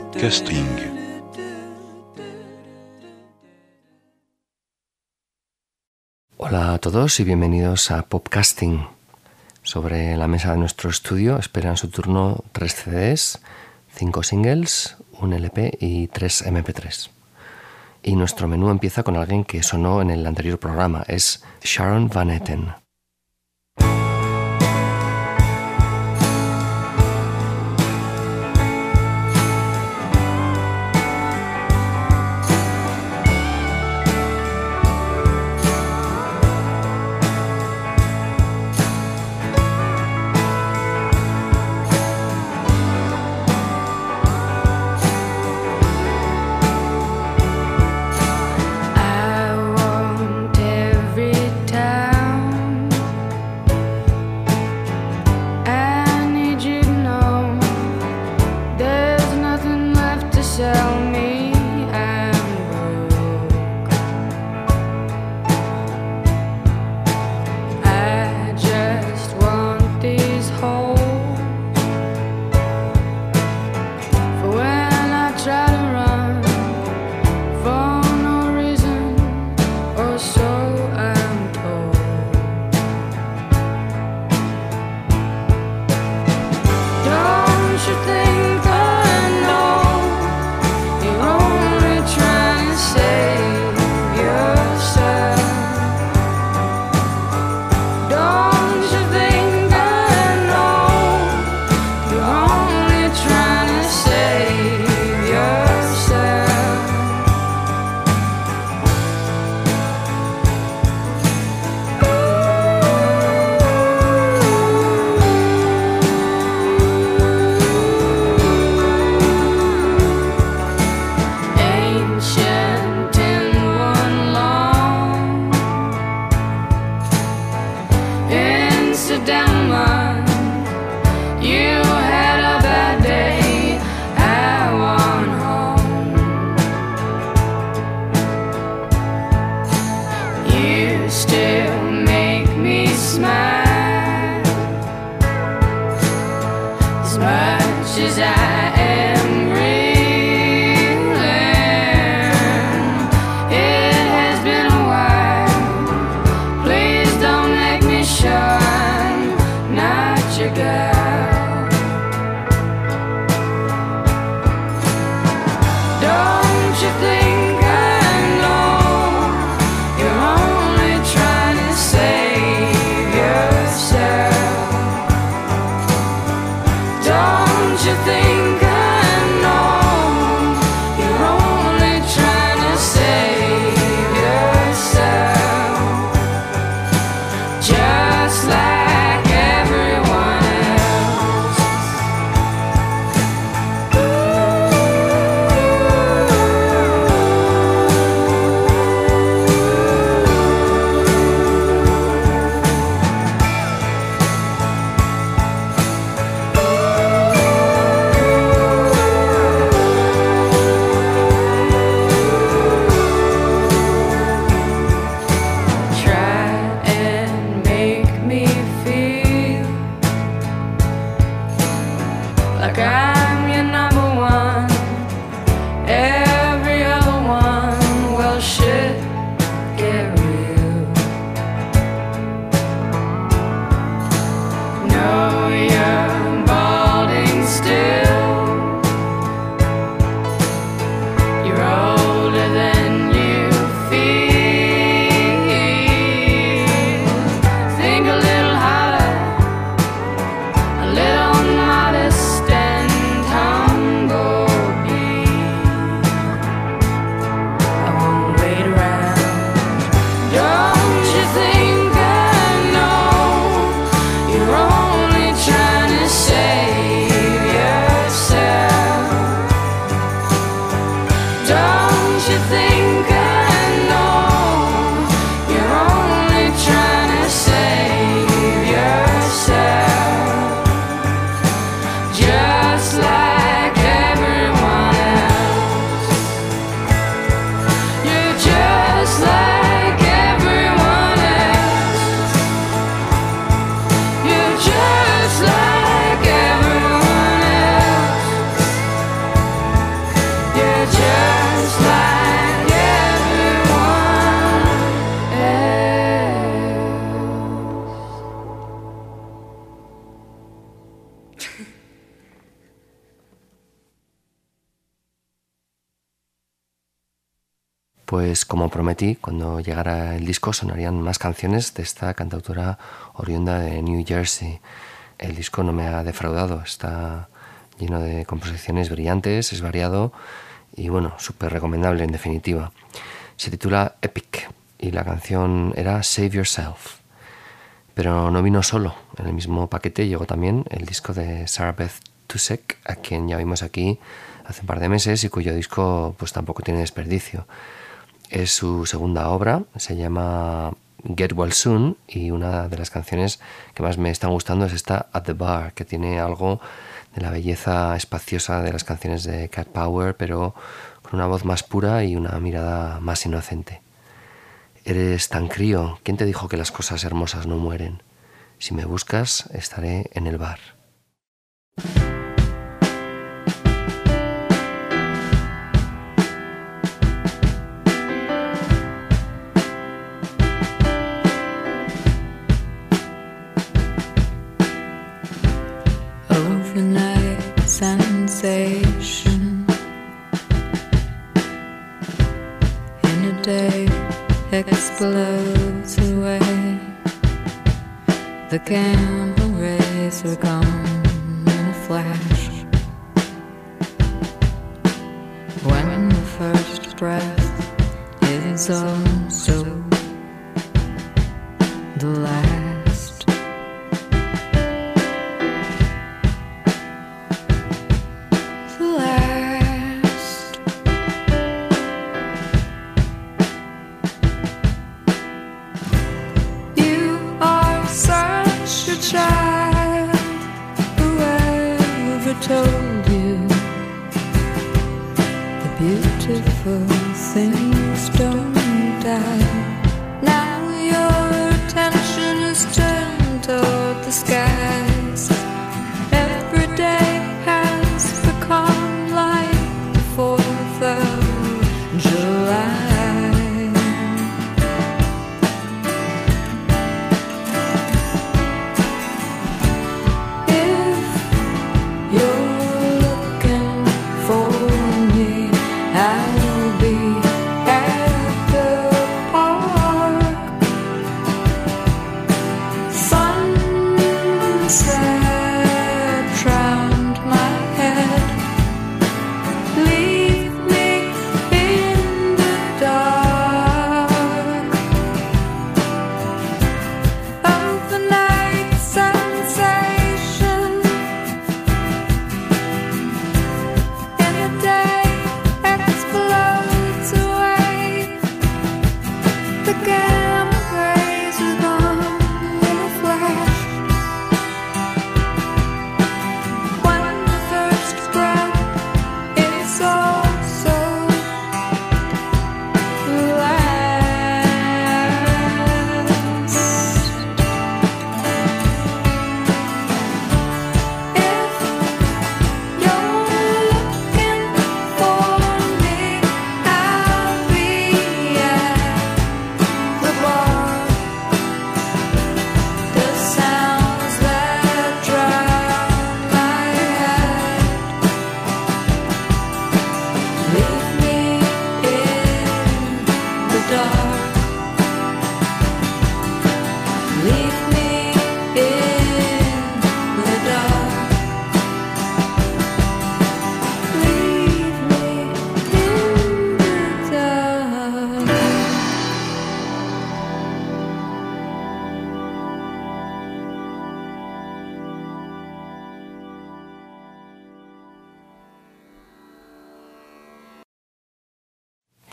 Podcasting. Hola a todos y bienvenidos a Popcasting. Sobre la mesa de nuestro estudio esperan su turno tres CDs, cinco singles, un LP y tres MP3. Y nuestro menú empieza con alguien que sonó en el anterior programa, es Sharon Van Etten. good. Como prometí, cuando llegara el disco sonarían más canciones de esta cantautora oriunda de New Jersey. El disco no me ha defraudado, está lleno de composiciones brillantes, es variado y bueno, súper recomendable en definitiva. Se titula Epic y la canción era Save Yourself. Pero no vino solo, en el mismo paquete llegó también el disco de Sarah Beth Tusek, a quien ya vimos aquí hace un par de meses y cuyo disco pues tampoco tiene desperdicio. Es su segunda obra, se llama Get Well Soon y una de las canciones que más me están gustando es esta At the Bar, que tiene algo de la belleza espaciosa de las canciones de Cat Power, pero con una voz más pura y una mirada más inocente. Eres tan crío, ¿quién te dijo que las cosas hermosas no mueren? Si me buscas, estaré en el bar.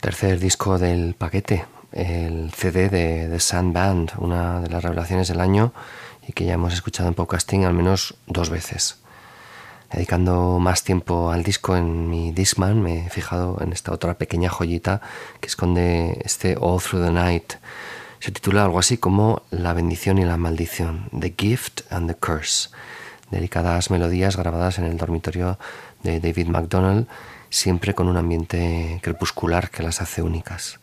Tercer disco del paquete, el CD de The Sand Band, una de las revelaciones del año y que ya hemos escuchado en podcasting al menos dos veces. Dedicando más tiempo al disco en mi Discman, me he fijado en esta otra pequeña joyita que esconde este All Through the Night. Se titula algo así como La bendición y la maldición, The Gift and the Curse. Delicadas melodías grabadas en el dormitorio de David MacDonald, siempre con un ambiente crepuscular que las hace únicas.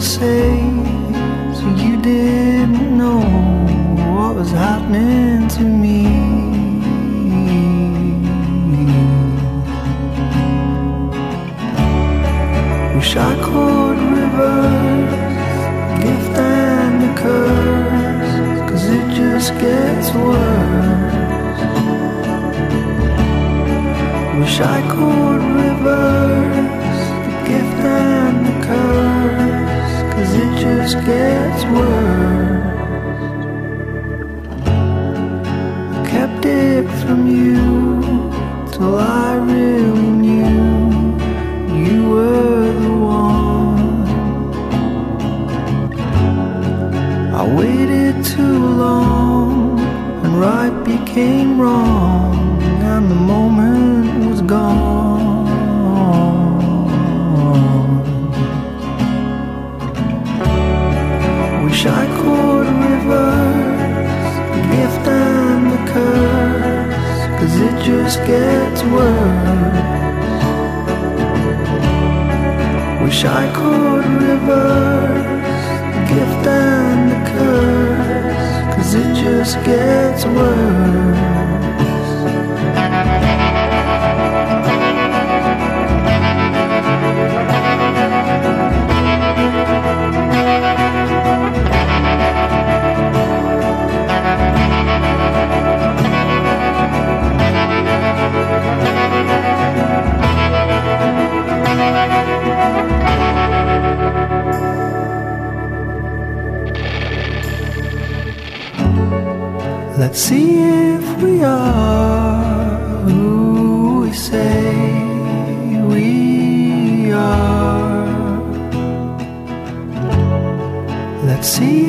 Say, so you didn't know what was happening to me. Wish I could reverse the gift and the curse, cause it just gets worse. Wish I could reverse the gift and just gets worse. I kept it from you till I really knew you were the one. I waited too long, and right became wrong, just gets worse. Wish I could reverse the gift and the curse, cause it just gets worse. Let's see if we are who we say we are. Let's see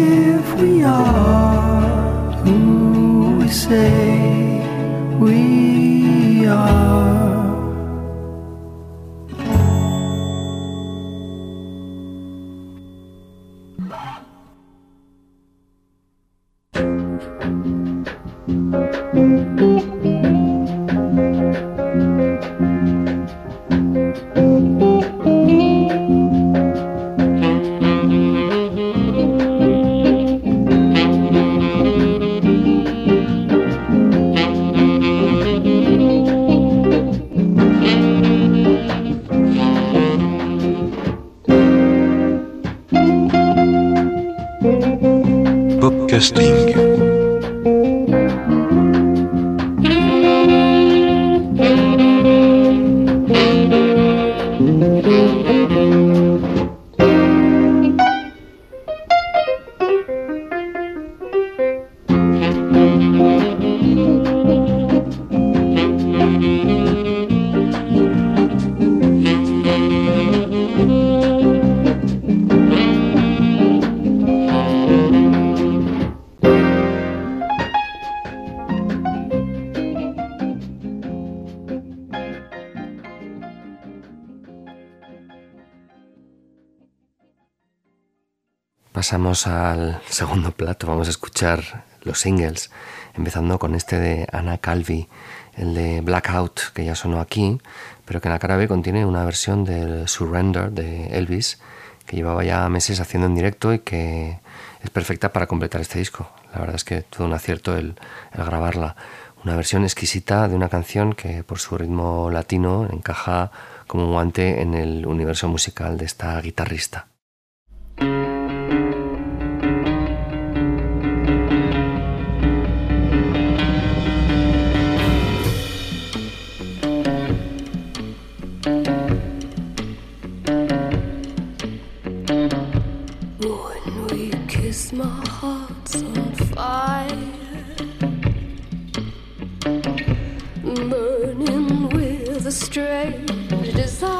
Pasamos al segundo plato, vamos a escuchar los singles, empezando con este de Anna Calvi, el de Blackout, que ya sonó aquí, pero que en la cara B contiene una versión del Surrender de Elvis, que llevaba ya meses haciendo en directo y que es perfecta para completar este disco. La verdad es que todo un acierto el, el grabarla. Una versión exquisita de una canción que por su ritmo latino encaja como un guante en el universo musical de esta guitarrista. Strange desire.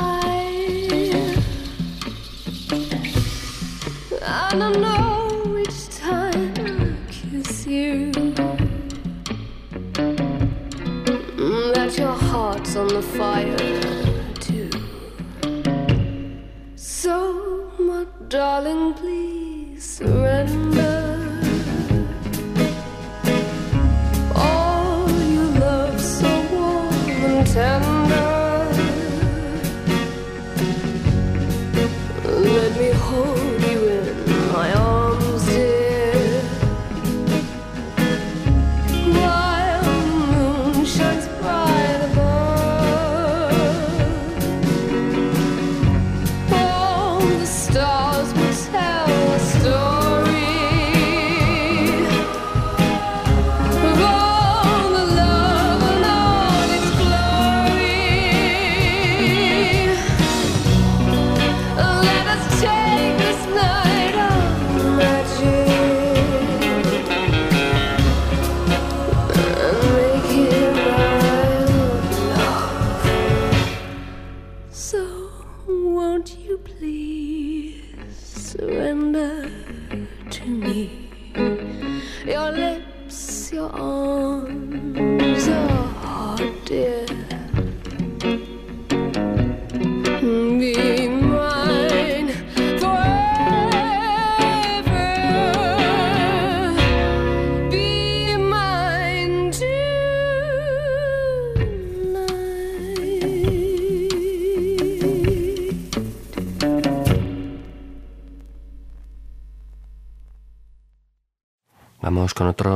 And I know each time I kiss you that your heart's on the fire too. So, my darling, please surrender.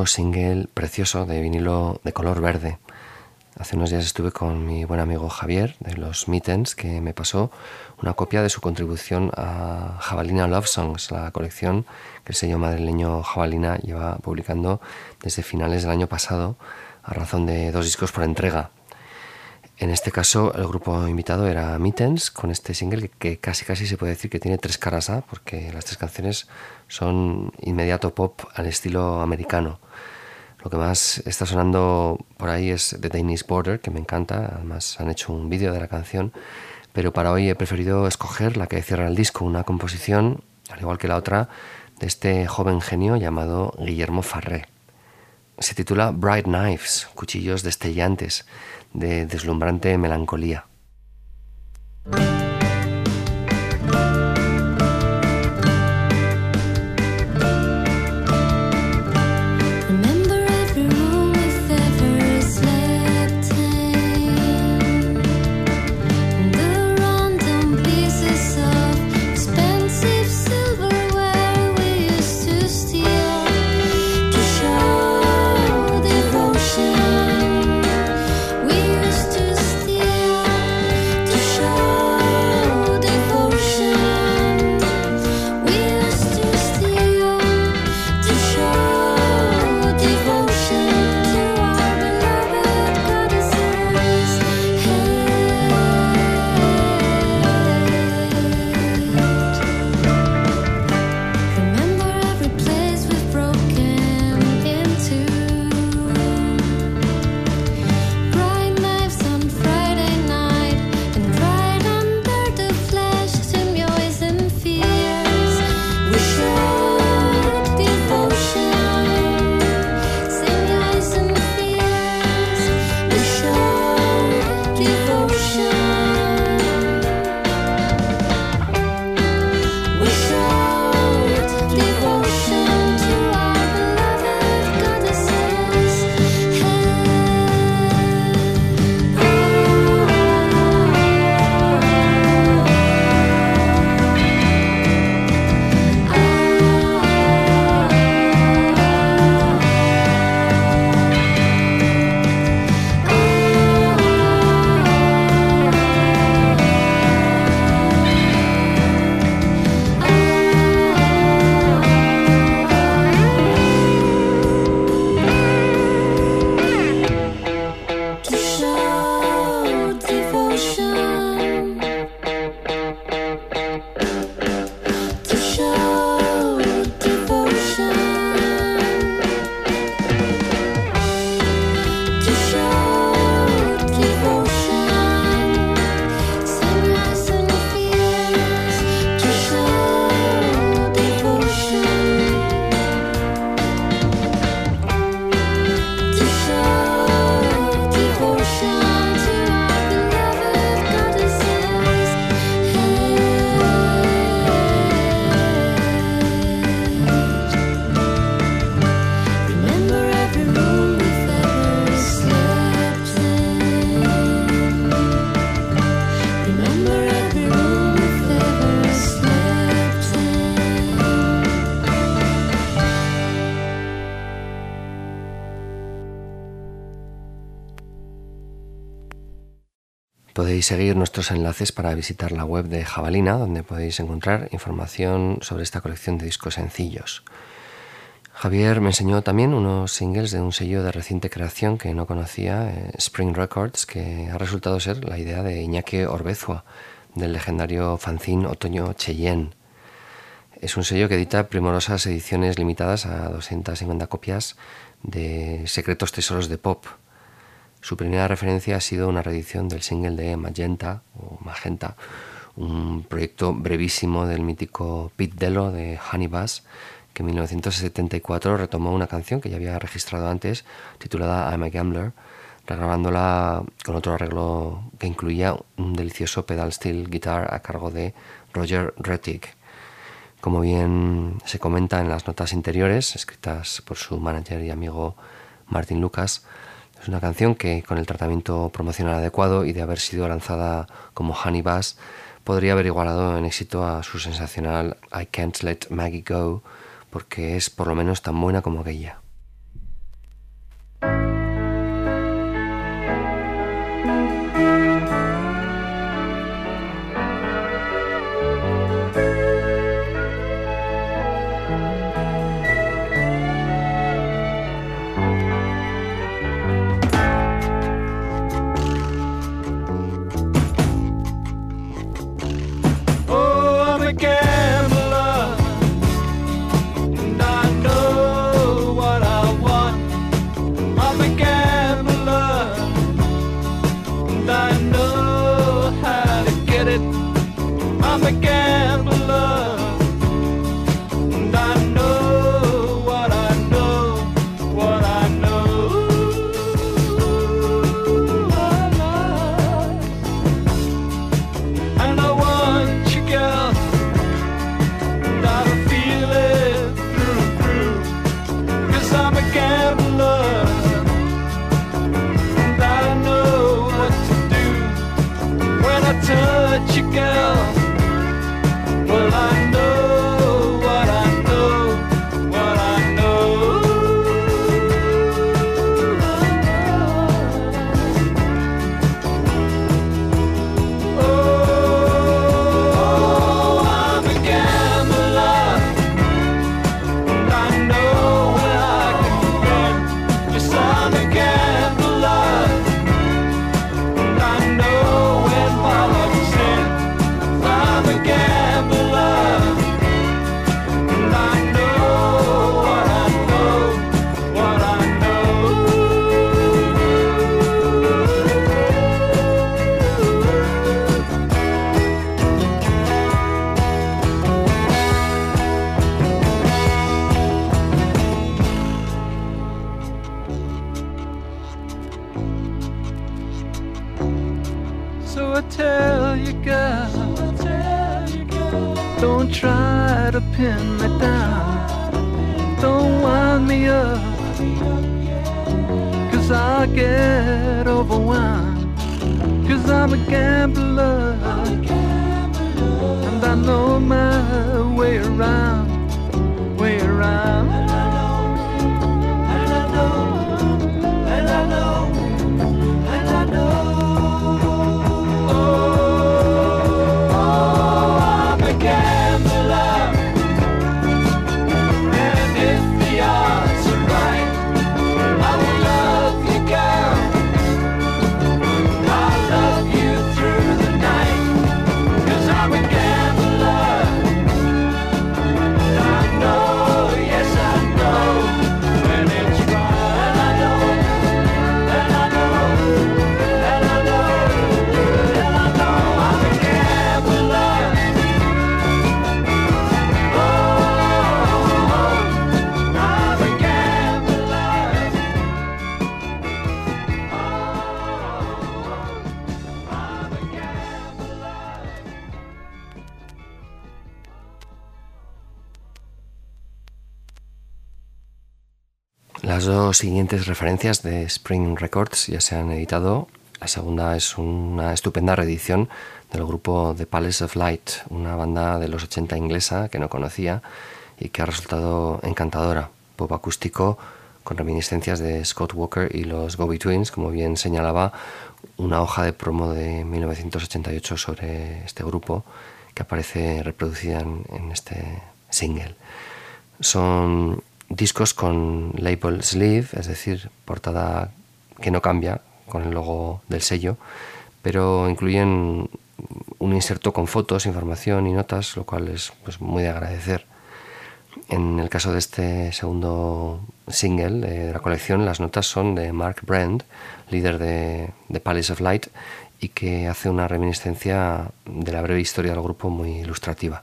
Single precioso de vinilo de color verde. Hace unos días estuve con mi buen amigo Javier de los Mittens que me pasó una copia de su contribución a Jabalina Love Songs, la colección que el sello madrileño Jabalina lleva publicando desde finales del año pasado a razón de dos discos por entrega. En este caso, el grupo invitado era Mittens, con este single que casi casi se puede decir que tiene tres caras A, porque las tres canciones son inmediato pop al estilo americano. Lo que más está sonando por ahí es The Danish Border, que me encanta, además han hecho un vídeo de la canción, pero para hoy he preferido escoger la que cierra el disco, una composición, al igual que la otra, de este joven genio llamado Guillermo Farré. Se titula Bright Knives, cuchillos destellantes, de deslumbrante melancolía. Podéis seguir nuestros enlaces para visitar la web de Jabalina, donde podéis encontrar información sobre esta colección de discos sencillos. Javier me enseñó también unos singles de un sello de reciente creación que no conocía, eh, Spring Records, que ha resultado ser la idea de Iñaki Orbezua, del legendario fanzine Otoño Cheyenne. Es un sello que edita primorosas ediciones limitadas a 250 copias de Secretos Tesoros de Pop. Su primera referencia ha sido una reedición del single de Magenta o Magenta, un proyecto brevísimo del mítico Pete Dello de Honey Bass, que en 1974 retomó una canción que ya había registrado antes, titulada I'm a Gambler, regrabándola con otro arreglo que incluía un delicioso pedal steel guitar a cargo de Roger Rettig. Como bien se comenta en las notas interiores, escritas por su manager y amigo Martin Lucas, es una canción que, con el tratamiento promocional adecuado y de haber sido lanzada como Honey Bass, podría haber igualado en éxito a su sensacional I Can't Let Maggie Go, porque es por lo menos tan buena como aquella. Las dos siguientes referencias de Spring Records ya se han editado. La segunda es una estupenda reedición del grupo The Palace of Light, una banda de los 80 inglesa que no conocía y que ha resultado encantadora. Pop acústico con reminiscencias de Scott Walker y los Go Twins, como bien señalaba una hoja de promo de 1988 sobre este grupo que aparece reproducida en este single. Son discos con label sleeve, es decir, portada que no cambia con el logo del sello, pero incluyen un inserto con fotos, información y notas, lo cual es pues, muy de agradecer. En el caso de este segundo single de la colección, las notas son de Mark Brand, líder de, de Palace of Light, y que hace una reminiscencia de la breve historia del grupo muy ilustrativa.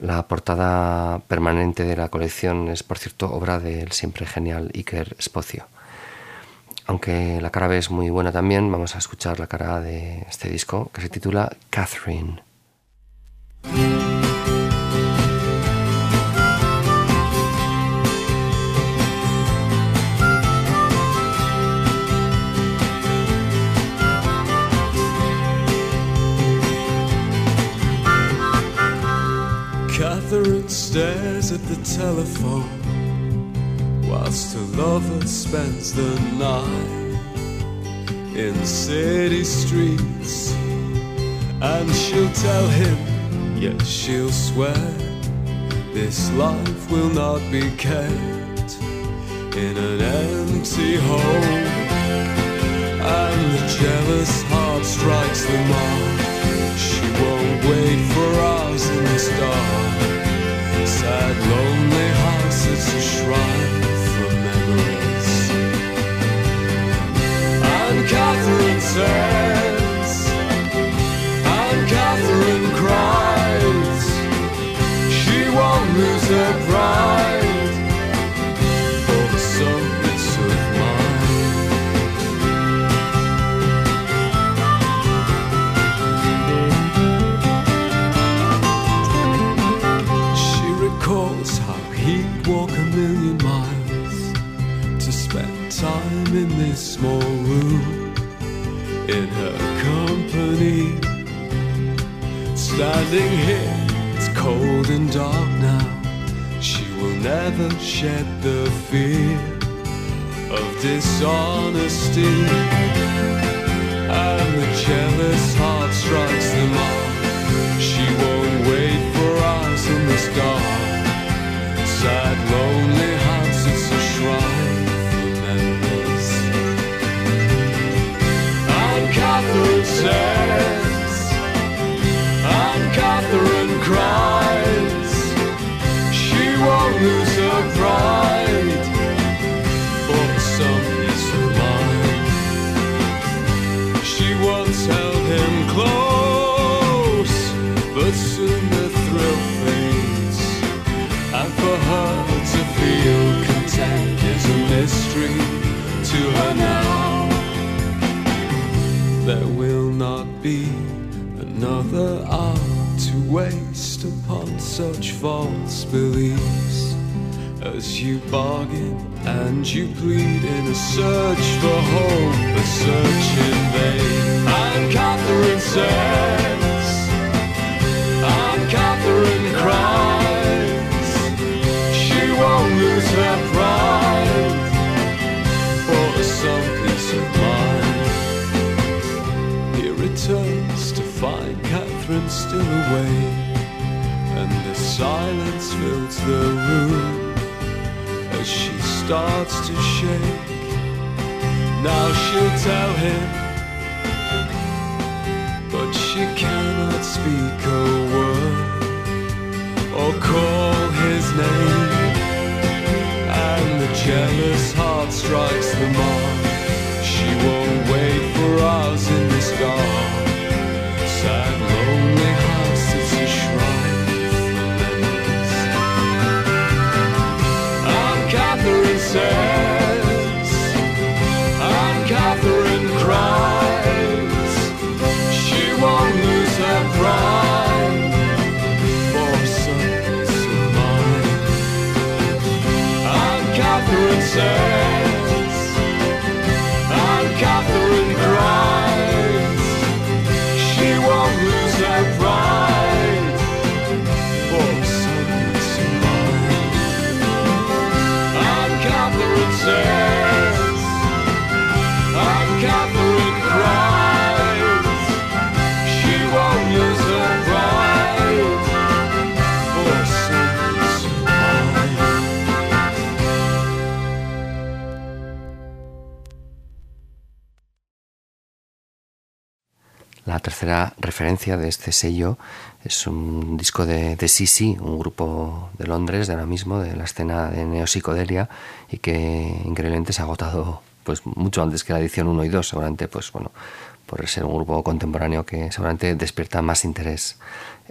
La portada permanente de la colección es, por cierto, obra del siempre genial Iker Spocio. Aunque la cara B es muy buena también, vamos a escuchar la cara de este disco que se titula Catherine. Stares at the telephone whilst her lover spends the night in city streets. And she'll tell him, yes, she'll swear, this life will not be kept in an empty home. And the jealous heart strikes the mark. She won't wait for us in the dark it's a shrine. Standing here, it's cold and dark now. She will never shed the fear of dishonesty. And the jealous heart strikes the mark. Be another hour to waste upon such false beliefs. As you bargain and you plead in a search for hope, a search in vain. And Catherine says, and Catherine cries, Still away, and the silence fills the room as she starts to shake. Now she'll tell him, but she cannot speak a word or call his name. And the jealous heart strikes the mark. She won't wait for us in this dark. Tercera referencia de este sello es un disco de, de Sisi, un grupo de Londres de ahora mismo, de la escena de neopsicodelia, y que increíblemente se ha agotado pues mucho antes que la edición 1 y 2, seguramente pues bueno, por ser un grupo contemporáneo que seguramente despierta más interés.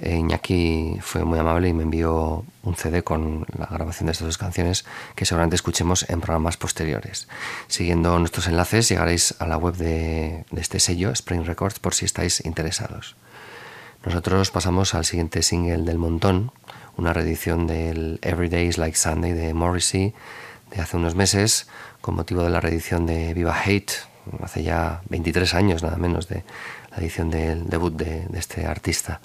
Eh, Iñaki fue muy amable y me envió un CD con la grabación de estas dos canciones que seguramente escuchemos en programas posteriores. Siguiendo nuestros enlaces llegaréis a la web de, este sello, Spring Records, por si estáis interesados. Nosotros pasamos al siguiente single del montón, una reedición del Every Day is Like Sunday de Morrissey de hace unos meses, con motivo de la reedición de Viva Hate, hace ya 23 años nada menos de la edición del debut de, de este artista.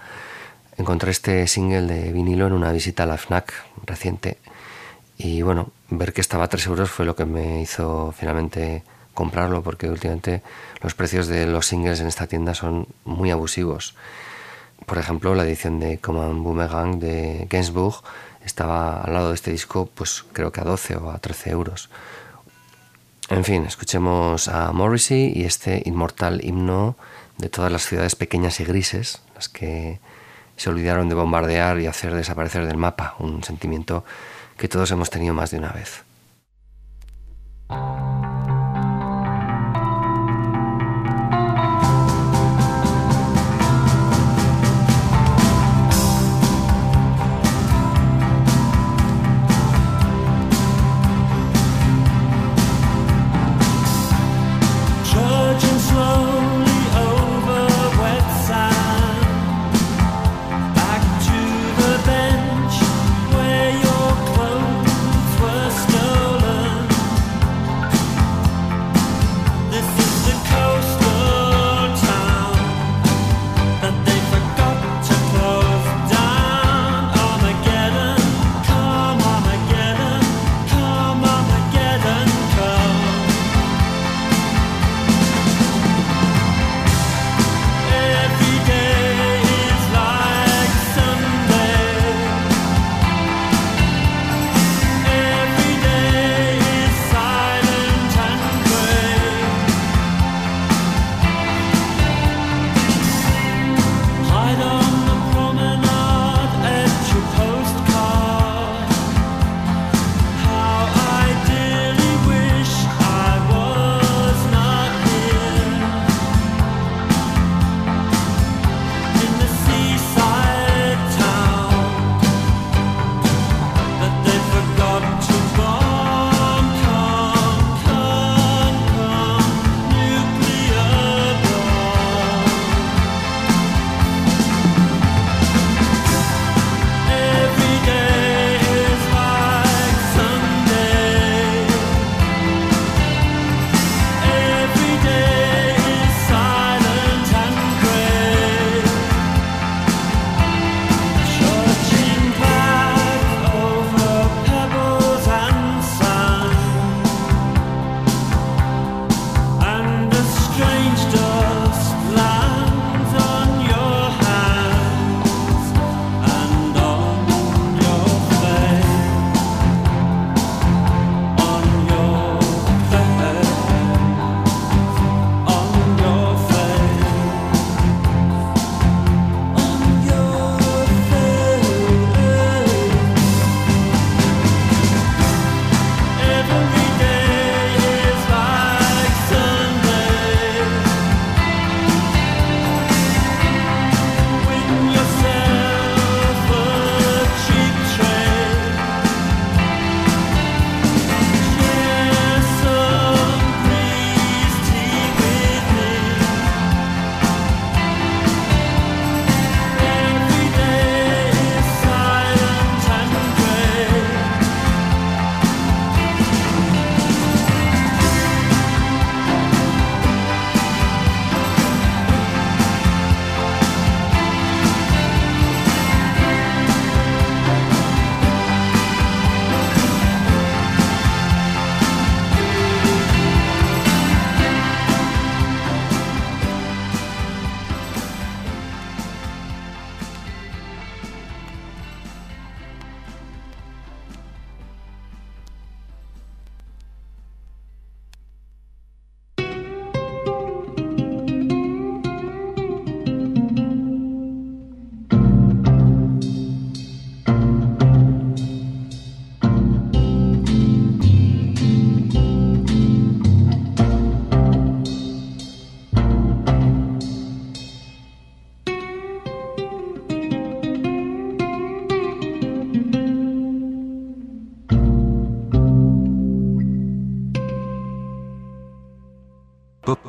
Encontré este single de vinilo en una visita a la FNAC reciente y bueno, ver que estaba a 3 euros fue lo que me hizo finalmente comprarlo porque últimamente los precios de los singles en esta tienda son muy abusivos. Por ejemplo, la edición de Command Boomerang de Gainsbourg estaba al lado de este disco, pues creo que a 12 o a 13 euros. En fin, escuchemos a Morrissey y este inmortal himno de todas las ciudades pequeñas y grises, las que se olvidaron de bombardear y hacer desaparecer del mapa, un sentimiento que todos hemos tenido más de una vez.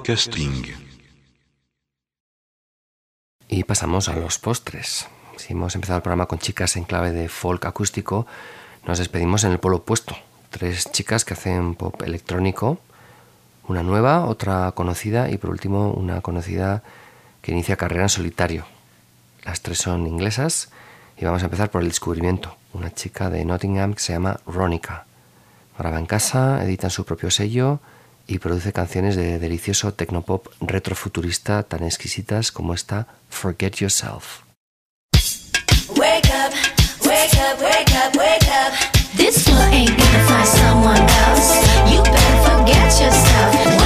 Popcasting. Y pasamos a los postres. Si hemos empezado el programa con chicas en clave de folk acústico, nos despedimos en el polo opuesto. Tres chicas que hacen pop electrónico, una nueva, otra conocida y por último una conocida que inicia carrera en solitario. Las tres son inglesas y vamos a empezar por el descubrimiento. Una chica de Nottingham que se llama Ronica. Graba en casa, edita en su propio sello y produce canciones de delicioso tecnopop retrofuturista tan exquisitas como esta Forget Yourself. You better forget yourself.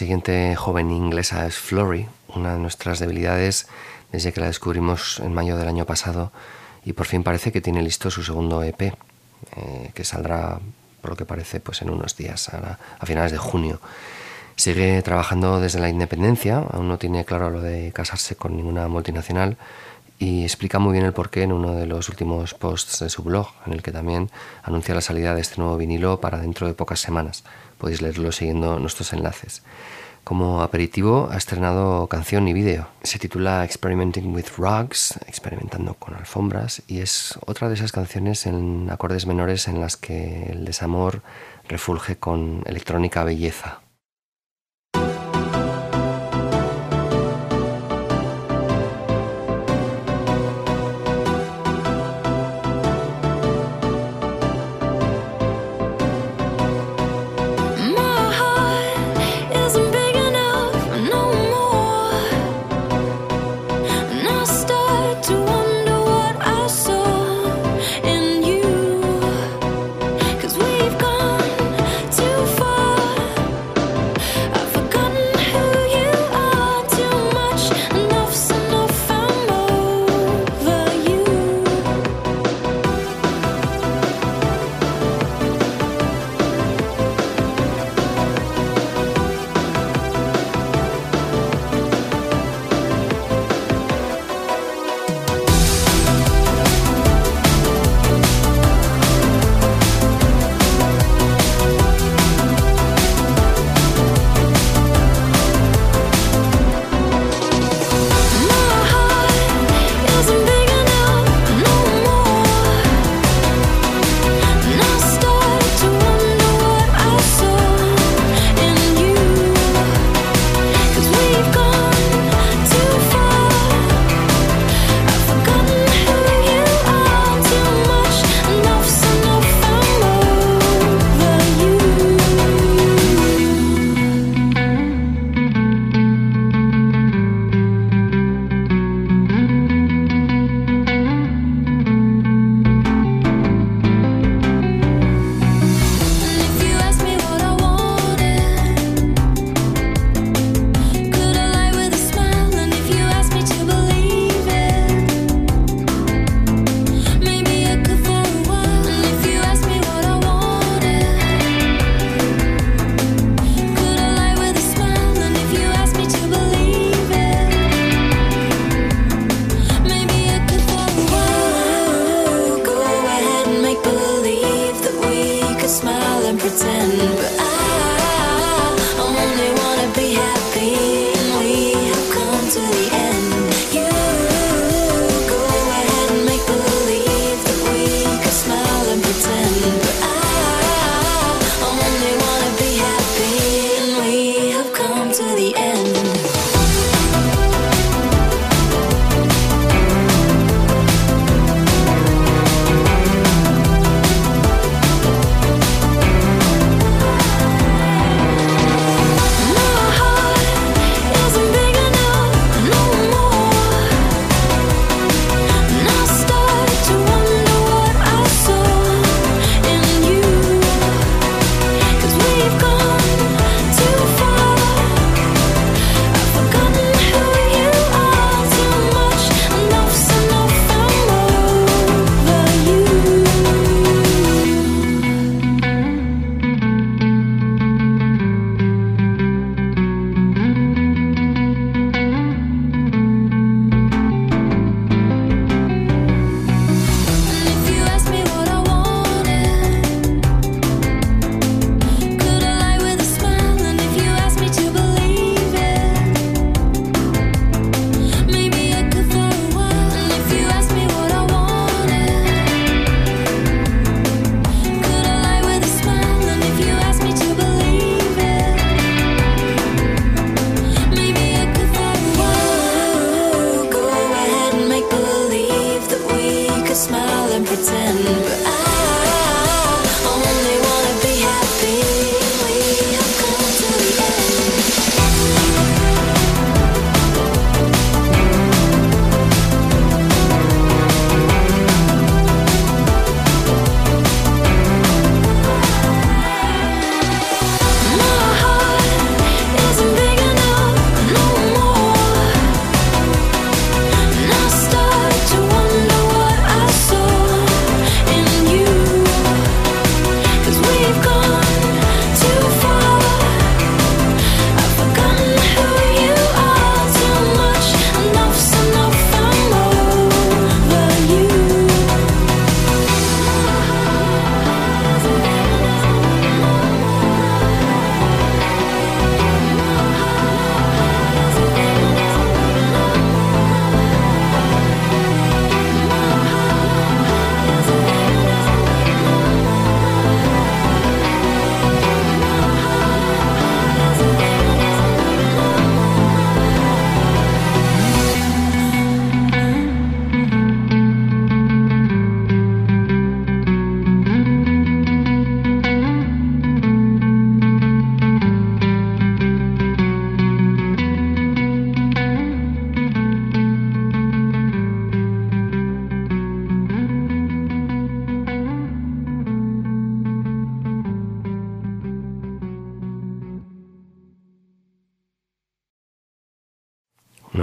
Siguiente joven inglesa es Flory, una de nuestras debilidades desde que la descubrimos en mayo del año pasado y por fin parece que tiene listo su segundo EP, eh, que saldrá, por lo que parece, pues en unos días, a, a finales de junio. Sigue trabajando desde la independencia, aún no tiene claro lo de casarse con ninguna multinacional y explica muy bien el porqué en uno de los últimos posts de su blog, en el que también anuncia la salida de este nuevo vinilo para dentro de pocas semanas. Podéis leerlo siguiendo nuestros enlaces. Como aperitivo ha estrenado canción y vídeo. Se titula Experimenting with Rugs, experimentando con alfombras, y es otra de esas canciones en acordes menores en las que el desamor refulge con electrónica belleza.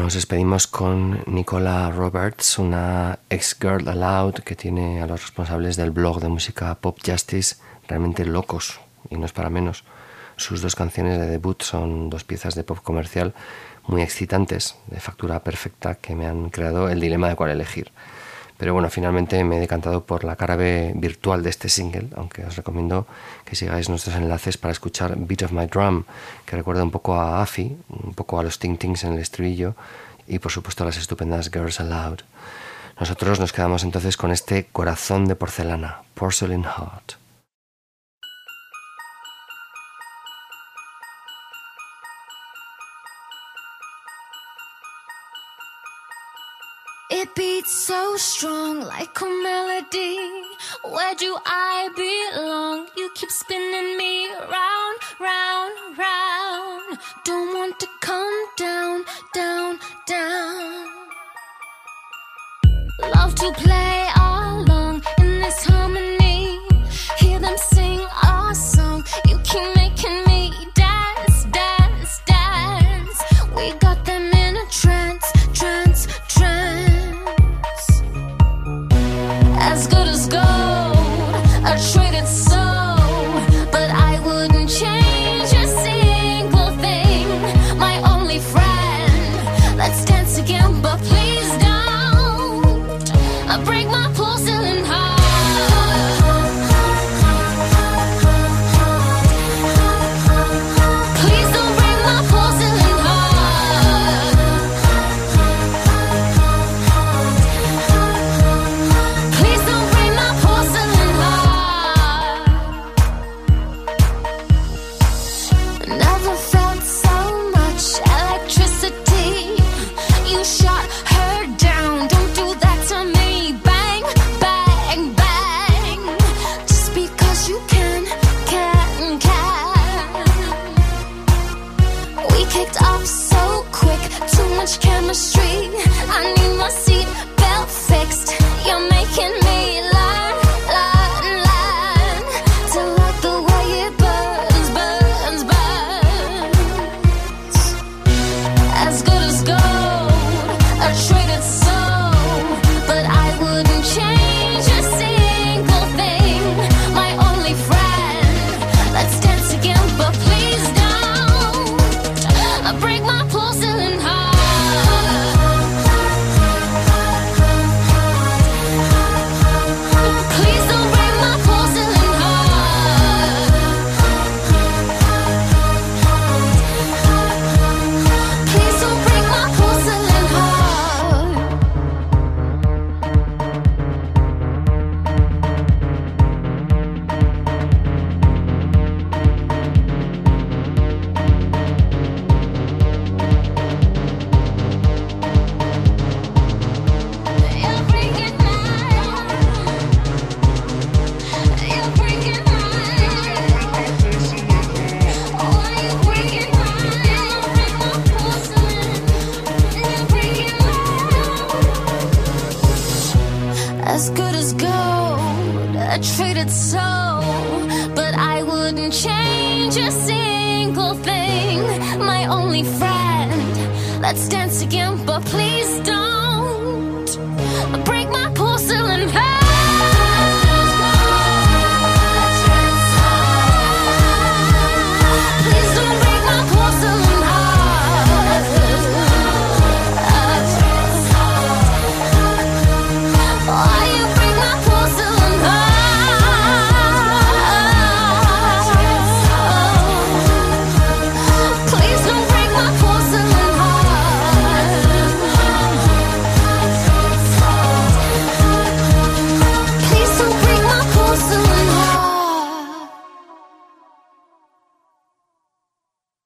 Nos despedimos con Nicola Roberts, una ex-girl aloud que tiene a los responsables del blog de música Pop Justice realmente locos, y no es para menos. Sus dos canciones de debut son dos piezas de pop comercial muy excitantes, de factura perfecta, que me han creado el dilema de cuál elegir. Pero bueno, finalmente me he decantado por la cara B virtual de este single, aunque os recomiendo que sigáis nuestros enlaces para escuchar Beat of My Drum, que recuerda un poco a Afi, un poco a los Ting Tings en el estribillo y por supuesto a las estupendas Girls Aloud. Nosotros nos quedamos entonces con este corazón de porcelana, Porcelain Heart. It so strong like a melody. Where do I belong? You keep spinning me round, round, round. Don't want to come down, down, down. Love to play